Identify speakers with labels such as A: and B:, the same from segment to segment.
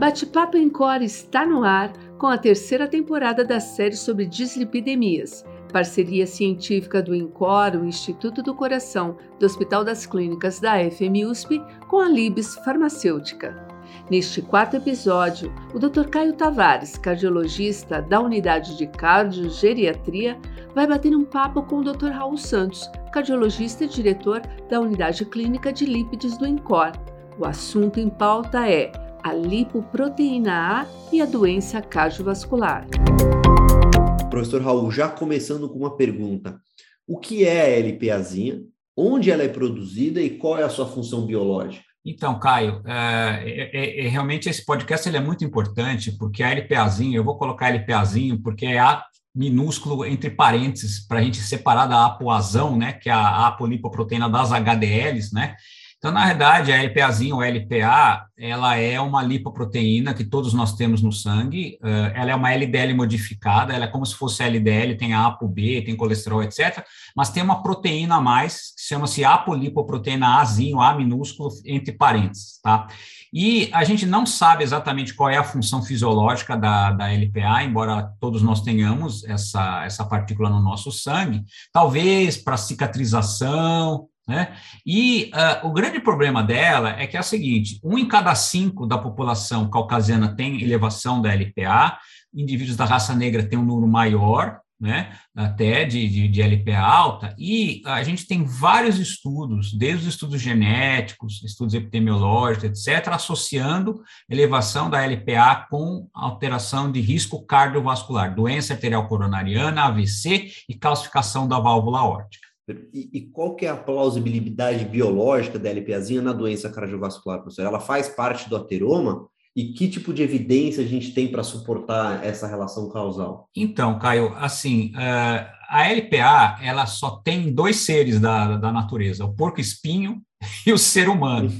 A: Bate-Papo em Core está no ar com a terceira temporada da série sobre dislipidemias, parceria científica do INCOR, o Instituto do Coração do Hospital das Clínicas da FMUSP, com a Libes Farmacêutica. Neste quarto episódio, o Dr. Caio Tavares, cardiologista da Unidade de Cardiogeriatria, vai bater um papo com o Dr. Raul Santos, cardiologista e diretor da Unidade Clínica de Lípides do INCOR. O assunto em pauta é a lipoproteína A e a doença cardiovascular.
B: Professor Raul, já começando com uma pergunta: o que é a LPAzinha? Onde ela é produzida e qual é a sua função biológica?
C: Então, Caio, é, é, é, realmente esse podcast ele é muito importante, porque a LPAzinho, eu vou colocar LPAzinho porque é A minúsculo entre parênteses, para a gente separar da apoazão, né, que é a apolipoproteína das HDLs, né, então, na verdade, a LPAzinha ou LPA, ela é uma lipoproteína que todos nós temos no sangue, uh, ela é uma LDL modificada, ela é como se fosse LDL, tem a ApoB, tem colesterol, etc., mas tem uma proteína a mais, que chama-se apolipoproteína Azinho, A minúsculo, entre parênteses, tá? E a gente não sabe exatamente qual é a função fisiológica da, da LPA, embora todos nós tenhamos essa, essa partícula no nosso sangue, talvez para cicatrização, né? E uh, o grande problema dela é que é o seguinte: um em cada cinco da população caucasiana tem elevação da LPA, indivíduos da raça negra têm um número maior, né, até de, de, de, LPA alta, e a gente tem vários estudos, desde os estudos genéticos, estudos epidemiológicos, etc., associando elevação da LPA com alteração de risco cardiovascular, doença arterial coronariana, AVC e calcificação da válvula aórtica.
B: E, e, qual que é a plausibilidade biológica da LPAzinha na doença cardiovascular, professor? Ela faz parte do ateroma? E que tipo de evidência a gente tem para suportar essa relação causal?
C: Então, Caio, assim, uh, a LPA, ela só tem dois seres da, da natureza, o porco-espinho e o ser humano.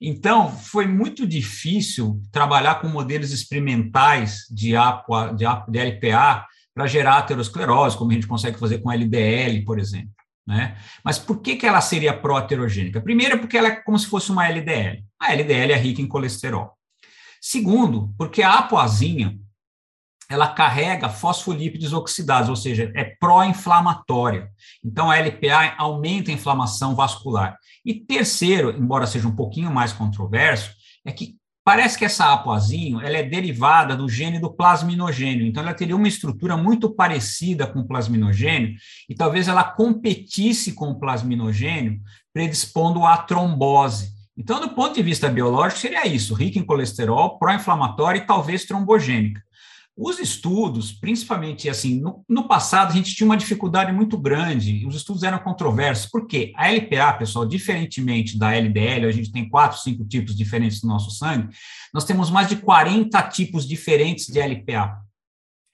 C: Então, foi muito difícil trabalhar com modelos experimentais de, APA, de, de LPA para gerar aterosclerose, como a gente consegue fazer com LDL, por exemplo. Né? Mas por que, que ela seria pró-aterogênica? Primeiro, porque ela é como se fosse uma LDL. A LDL é rica em colesterol. Segundo, porque a apoazinha ela carrega fosfolípides oxidados, ou seja, é pró-inflamatória. Então, a LPA aumenta a inflamação vascular. E terceiro, embora seja um pouquinho mais controverso, é que Parece que essa apoazinho ela é derivada do gene do plasminogênio, então ela teria uma estrutura muito parecida com o plasminogênio e talvez ela competisse com o plasminogênio, predispondo à trombose. Então, do ponto de vista biológico, seria isso: rica em colesterol, pró-inflamatória e talvez trombogênica. Os estudos, principalmente assim, no, no, passado a gente tinha uma dificuldade muito grande, os estudos eram controversos, porque a LPA, pessoal, diferentemente da LDL, a gente tem quatro, cinco tipos diferentes no nosso sangue, nós temos mais de 40 tipos diferentes de LPA.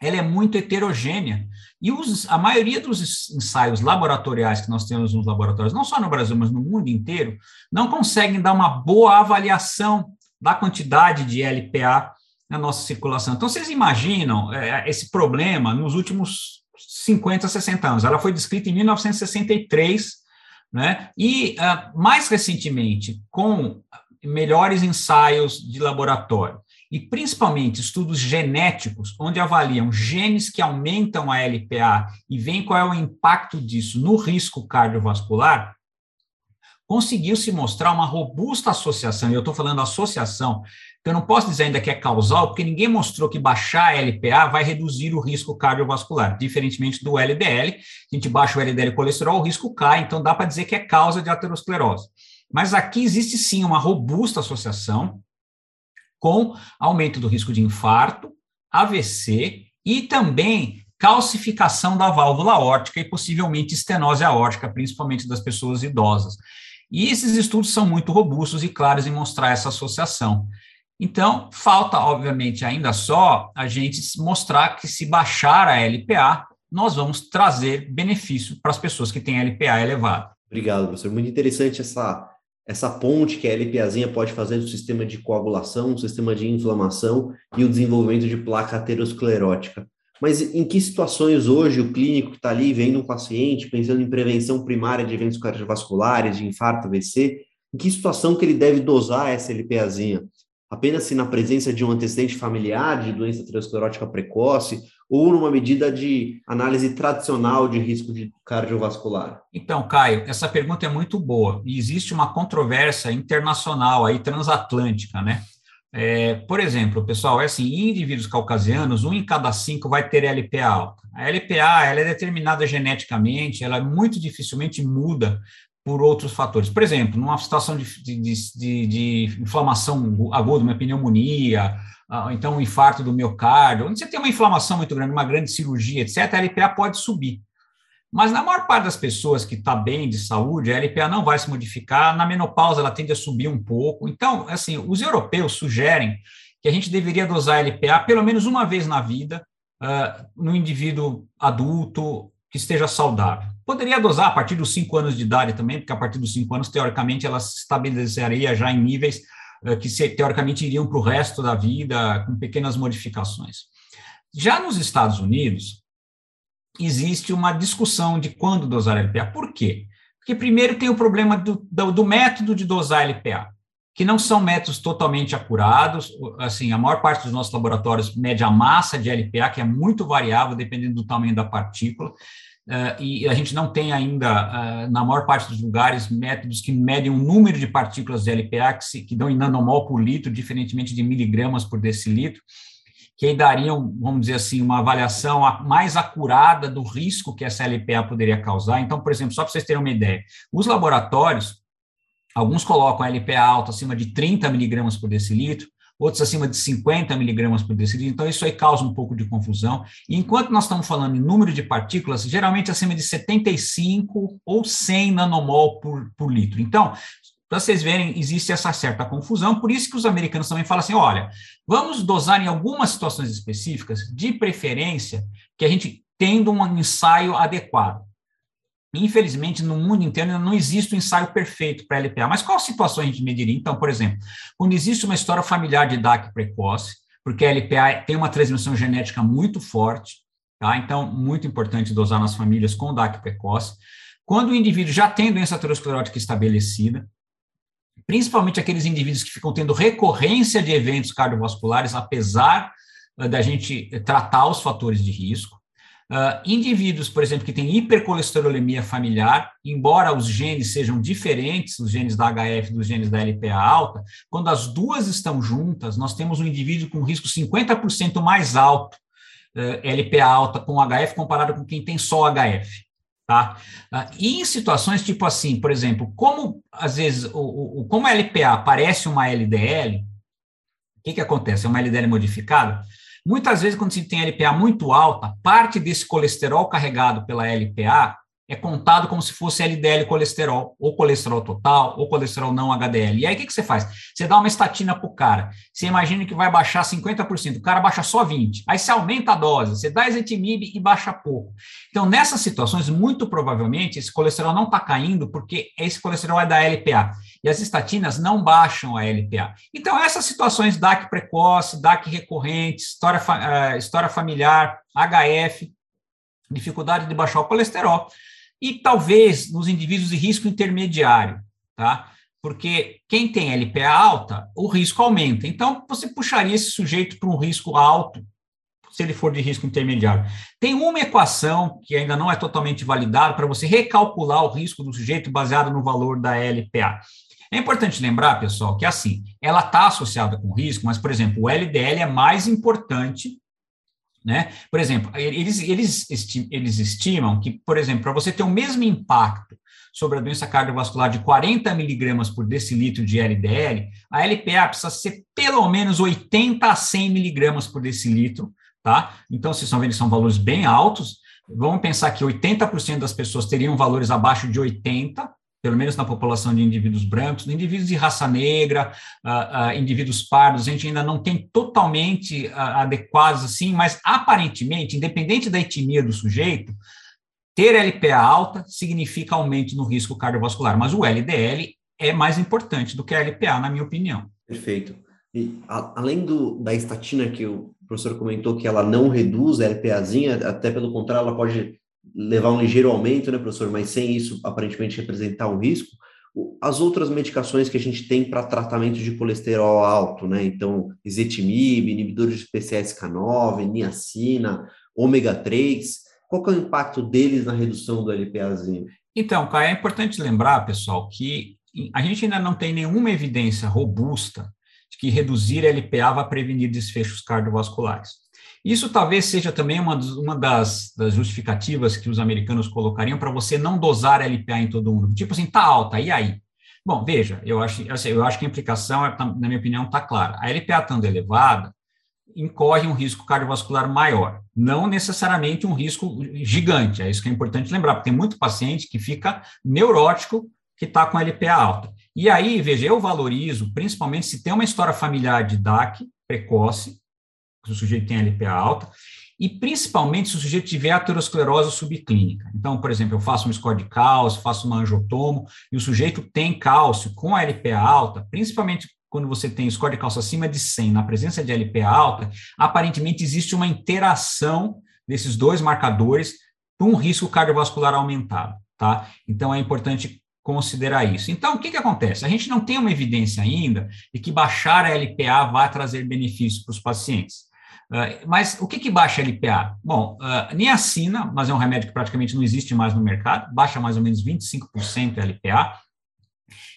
C: Ela é muito heterogênea. E os, a maioria dos ensaios laboratoriais que nós temos nos laboratórios, não só no Brasil, mas no mundo inteiro, não conseguem dar uma boa avaliação da quantidade de LPA na nossa circulação. Então, vocês imaginam é, esse problema nos últimos 50, 60 anos. Ela foi descrita em 1963, né? e uh, mais recentemente, com melhores ensaios de laboratório, e principalmente estudos genéticos, onde avaliam genes que aumentam a LPA e veem qual é o impacto disso no risco cardiovascular, conseguiu se mostrar uma robusta associação, e eu estou falando associação eu não posso dizer ainda que é causal, porque ninguém mostrou que baixar a LPA vai reduzir o risco cardiovascular, diferentemente do LDL. A gente baixa o LDL colesterol, o risco cai, então dá para dizer que é causa de aterosclerose. Mas aqui existe sim uma robusta associação com aumento do risco de infarto, AVC e também calcificação da válvula aórtica e possivelmente estenose aórtica, principalmente das pessoas idosas. E esses estudos são muito robustos e claros em mostrar essa associação. Então, falta, obviamente, ainda só a gente mostrar que se baixar a LPA, nós vamos trazer benefício para as pessoas que têm LPA elevado.
B: Obrigado, professor. Muito interessante essa, essa ponte que a LPAzinha pode fazer no sistema de coagulação, no sistema de inflamação e o desenvolvimento de placa aterosclerótica. Mas em que situações hoje o clínico que está ali vendo um paciente, pensando em prevenção primária de eventos cardiovasculares, de infarto, AVC, em que situação que ele deve dosar essa LPAzinha? apenas se na presença de um antecedente familiar de doença aterosclerótica precoce ou numa medida de análise tradicional de risco de cardiovascular?
C: Então, Caio, essa pergunta é muito boa e existe uma controvérsia internacional aí transatlântica, né? É, por exemplo, pessoal, é assim, em indivíduos caucasianos, um em cada cinco vai ter LPA alta. A LPA ela é determinada geneticamente, ela muito dificilmente muda por outros fatores. Por exemplo, numa situação de, de, de, de inflamação aguda, uma pneumonia, então um infarto do miocárdio, onde você tem uma inflamação muito grande, uma grande cirurgia, etc., a LPA pode subir. Mas na maior parte das pessoas que está bem de saúde, a LPA não vai se modificar. Na menopausa, ela tende a subir um pouco. Então, assim, os europeus sugerem que a gente deveria dosar a LPA pelo menos uma vez na vida, uh, no indivíduo adulto que esteja saudável. Poderia dosar a partir dos 5 anos de idade também, porque a partir dos 5 anos, teoricamente, ela se estabilizaria já em níveis uh, que, se, teoricamente, iriam para o resto da vida, com pequenas modificações. Já nos Estados Unidos, existe uma discussão de quando dosar LPA. Por quê? Porque, primeiro, tem o problema do, do, do método de dosar LPA, que não são métodos totalmente acurados. Assim, a maior parte dos nossos laboratórios mede a massa de LPA, que é muito variável, dependendo do tamanho da partícula. Uh, e a gente não tem ainda, uh, na maior parte dos lugares, métodos que medem o número de partículas de LPA que, se, que dão em nanomol por litro, diferentemente de miligramas por decilitro que dariam, vamos dizer assim, uma avaliação mais acurada do risco que essa LPA poderia causar. Então, por exemplo, só para vocês terem uma ideia, os laboratórios, alguns colocam a LPA alta acima de 30 miligramas por decilitro, outros acima de 50 miligramas por decilitro, então isso aí causa um pouco de confusão. E enquanto nós estamos falando em número de partículas, geralmente acima de 75 ou 100 nanomol por, por litro. Então, para vocês verem, existe essa certa confusão, por isso que os americanos também falam assim: olha, vamos dosar em algumas situações específicas, de preferência, que a gente tendo um ensaio adequado. Infelizmente, no mundo inteiro não existe um ensaio perfeito para LPA. Mas qual situação a gente mediria? Então, por exemplo, quando existe uma história familiar de DAC precoce, porque a LPA tem uma transmissão genética muito forte, tá? Então, muito importante dosar nas famílias com DAC precoce. Quando o indivíduo já tem doença aterosclerótica estabelecida, principalmente aqueles indivíduos que ficam tendo recorrência de eventos cardiovasculares, apesar uh, da gente tratar os fatores de risco. Uh, indivíduos, por exemplo, que têm hipercolesterolemia familiar, embora os genes sejam diferentes, os genes da HF dos genes da LPA alta, quando as duas estão juntas, nós temos um indivíduo com risco 50% mais alto, uh, LPA alta com HF, comparado com quem tem só HF. Tá? Ah, e em situações tipo assim, por exemplo, como às vezes o, o como a LPA parece uma LDL, o que, que acontece? É uma LDL modificada. Muitas vezes, quando se tem LPA muito alta, parte desse colesterol carregado pela LPA é contado como se fosse LDL colesterol, ou colesterol total, ou colesterol não HDL. E aí o que, que você faz? Você dá uma estatina para o cara. Você imagina que vai baixar 50%, o cara baixa só 20%. Aí você aumenta a dose, você dá ezetimibe e baixa pouco. Então, nessas situações, muito provavelmente, esse colesterol não está caindo porque esse colesterol é da LPA. E as estatinas não baixam a LPA. Então, essas situações DAC precoce, DAC recorrente, história, uh, história familiar, HF, dificuldade de baixar o colesterol, e talvez nos indivíduos de risco intermediário, tá? Porque quem tem LPA alta, o risco aumenta. Então, você puxaria esse sujeito para um risco alto, se ele for de risco intermediário. Tem uma equação que ainda não é totalmente validada para você recalcular o risco do sujeito baseado no valor da LPA. É importante lembrar, pessoal, que assim, ela está associada com risco, mas, por exemplo, o LDL é mais importante né? Por exemplo, eles, eles, eles estimam que, por exemplo, para você ter o mesmo impacto sobre a doença cardiovascular de 40 miligramas por decilitro de LDL, a LPA precisa ser pelo menos 80 a 100 miligramas por decilitro, tá? Então, vocês estão vendo, são valores bem altos. Vamos pensar que 80% das pessoas teriam valores abaixo de 80, pelo menos na população de indivíduos brancos, indivíduos de raça negra, uh, uh, indivíduos pardos, a gente ainda não tem totalmente uh, adequados assim, mas aparentemente, independente da etnia do sujeito, ter LPA alta significa aumento no risco cardiovascular, mas o LDL é mais importante do que a LPA, na minha opinião.
B: Perfeito. E a, além do, da estatina que o professor comentou que ela não reduz a LPAzinha, até pelo contrário, ela pode levar um ligeiro aumento, né, professor? Mas sem isso aparentemente representar um risco. as outras medicações que a gente tem para tratamento de colesterol alto, né? Então, ezetimibe, inibidores de PCSK9, niacina, ômega 3, qual que é o impacto deles na redução do LPAzinho?
C: Então, Caio, é importante lembrar, pessoal, que a gente ainda não tem nenhuma evidência robusta de que reduzir LPA vai prevenir desfechos cardiovasculares. Isso talvez seja também uma, uma das, das, justificativas que os americanos colocariam para você não dosar LPA em todo mundo. Tipo assim, tá alta, e aí? Bom, veja, eu acho, eu acho que a implicação, é, na minha opinião, está clara. A LPA estando elevada, incorre um risco cardiovascular maior, não necessariamente um risco gigante, é isso que é importante lembrar, porque tem muito paciente que fica neurótico que está com LPA alta. E aí, veja, eu valorizo, principalmente se tem uma história familiar de DAC precoce, se o sujeito tem LPA alta, e principalmente se o sujeito tiver aterosclerose subclínica. Então, por exemplo, eu faço um score de cálcio, faço uma angiotomo, e o sujeito tem cálcio com LPA alta, principalmente quando você tem score de cálcio acima de 100, na presença de LPA alta, aparentemente existe uma interação desses dois marcadores para um risco cardiovascular aumentado, tá? Então, é importante considerar isso. Então, o que, que acontece? A gente não tem uma evidência ainda de que baixar a LPA vai trazer benefícios para os pacientes. Uh, mas o que, que baixa LPA? Bom, uh, niacina, mas é um remédio que praticamente não existe mais no mercado, baixa mais ou menos 25% a LPA.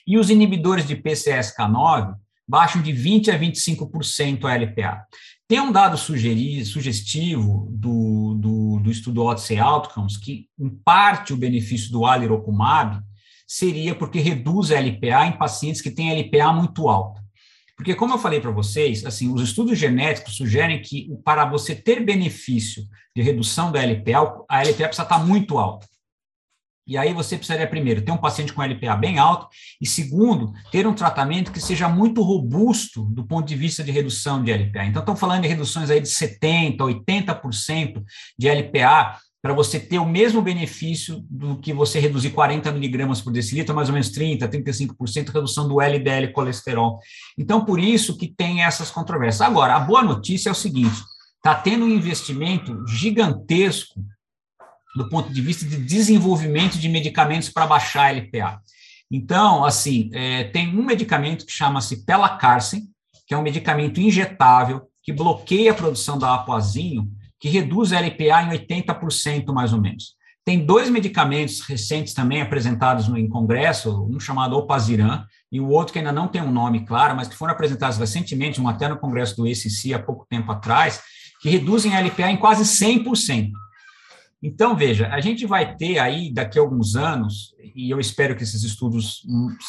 C: E os inibidores de PCSK9 baixam de 20% a 25% a LPA. Tem um dado sugeri, sugestivo do, do, do estudo Odyssey Outcomes que, em parte, o benefício do alirocumab seria porque reduz a LPA em pacientes que têm LPA muito alta. Porque, como eu falei para vocês, assim, os estudos genéticos sugerem que para você ter benefício de redução da LPA, a LPA precisa estar muito alta. E aí você precisaria, primeiro, ter um paciente com LPA bem alto, e segundo, ter um tratamento que seja muito robusto do ponto de vista de redução de LPA. Então, estão falando de reduções aí de 70%, 80% de LPA para você ter o mesmo benefício do que você reduzir 40 miligramas por decilitro, mais ou menos 30, 35% redução do LDL colesterol. Então, por isso que tem essas controvérsias. Agora, a boa notícia é o seguinte: está tendo um investimento gigantesco do ponto de vista de desenvolvimento de medicamentos para baixar a LPA. Então, assim, é, tem um medicamento que chama-se Pelacarsen, que é um medicamento injetável que bloqueia a produção da apoazinho que reduz a LPA em 80% mais ou menos. Tem dois medicamentos recentes também apresentados no, em congresso, um chamado Opaziran e o outro que ainda não tem um nome claro, mas que foram apresentados recentemente, um até no congresso do ECC há pouco tempo atrás, que reduzem a LPA em quase 100%. Então, veja, a gente vai ter aí, daqui a alguns anos, e eu espero que esses estudos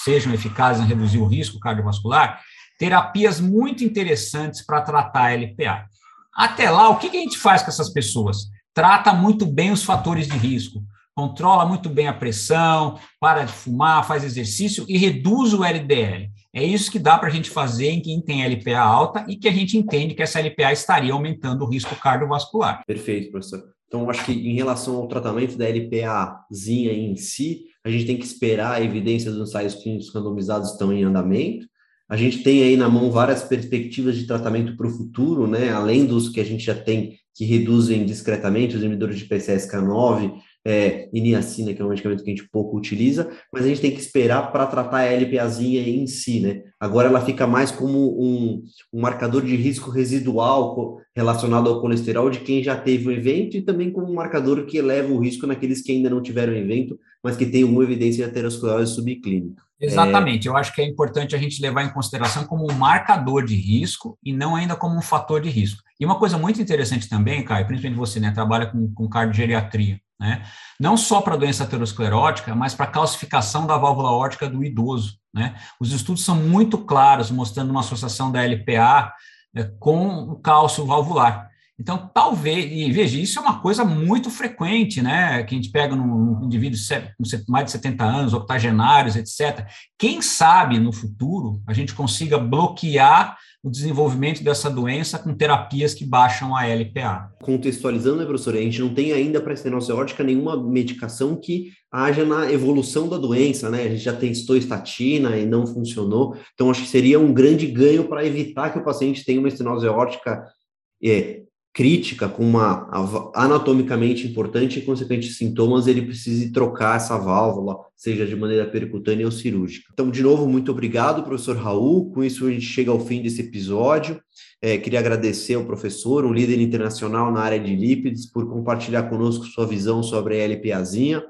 C: sejam eficazes em reduzir o risco cardiovascular, terapias muito interessantes para tratar a LPA. Até lá, o que, a gente faz com essas pessoas? Trata muito bem os fatores de risco, controla muito bem a pressão, para de fumar, faz exercício e reduz o LDL. É isso que dá para a gente fazer em quem tem LPA alta e que a gente entende que essa LPA estaria aumentando o risco cardiovascular.
B: Perfeito, professor. Então, acho que em relação ao tratamento da LPAzinha em si, a gente tem que esperar a evidência dos ensaios clínicos randomizados estão em andamento, a gente tem aí na mão várias perspectivas de tratamento para o futuro, né? Além dos que a gente já tem que reduzem discretamente os inibidores de PCSK9 é, e niacina, que é um medicamento que a gente pouco utiliza, mas a gente tem que esperar para tratar a LPAzinha em si, né? Agora ela fica mais como um, um marcador de risco residual relacionado ao colesterol de quem já teve o evento e também como um marcador que eleva o risco naqueles que ainda não tiveram evento, mas que têm uma evidência de aterosclerose subclínica.
C: Exatamente, é... eu acho que é importante a gente levar em consideração como um marcador de risco e não ainda como um fator de risco. E uma coisa muito interessante também, Caio, principalmente você, né, trabalha com, com cardiogeriatria, né, não só para doença aterosclerótica, mas para calcificação da válvula órtica do idoso, né. Os estudos são muito claros, mostrando uma associação da LPA né, com o cálcio valvular. Então, talvez, e veja, isso é uma coisa muito frequente, né? Que a gente pega num, indivíduo com mais de 70 anos, octogenários, etc. Quem sabe no futuro a gente consiga bloquear o desenvolvimento dessa doença com terapias que baixam a LPA.
B: Contextualizando, né, professor, a gente não tem ainda para a estenose aórtica nenhuma medicação que haja na evolução da doença, né? A gente já testou estatina e não funcionou, então acho que seria um grande ganho para evitar que o paciente tenha uma estenose aórtica é, crítica, com uma anatomicamente importante e consequentes sintomas, ele precise trocar essa válvula, seja de maneira percutânea ou cirúrgica. Então, de novo, muito obrigado, professor Raul. Com isso, a gente chega ao fim desse episódio. É, queria agradecer ao professor, um líder internacional na área de lípides, por compartilhar conosco sua visão sobre a LPAzinha,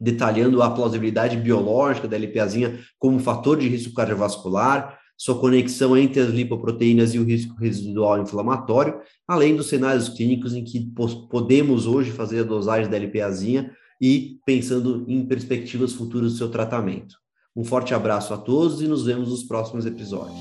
B: detalhando a plausibilidade biológica da LPAzinha como fator de risco cardiovascular, sua conexão entre as lipoproteínas e o risco residual inflamatório, além dos cenários clínicos em que podemos hoje fazer a dosagem da LPAzinha e pensando em perspectivas futuras do seu tratamento. Um forte abraço a todos e nos vemos nos próximos episódios.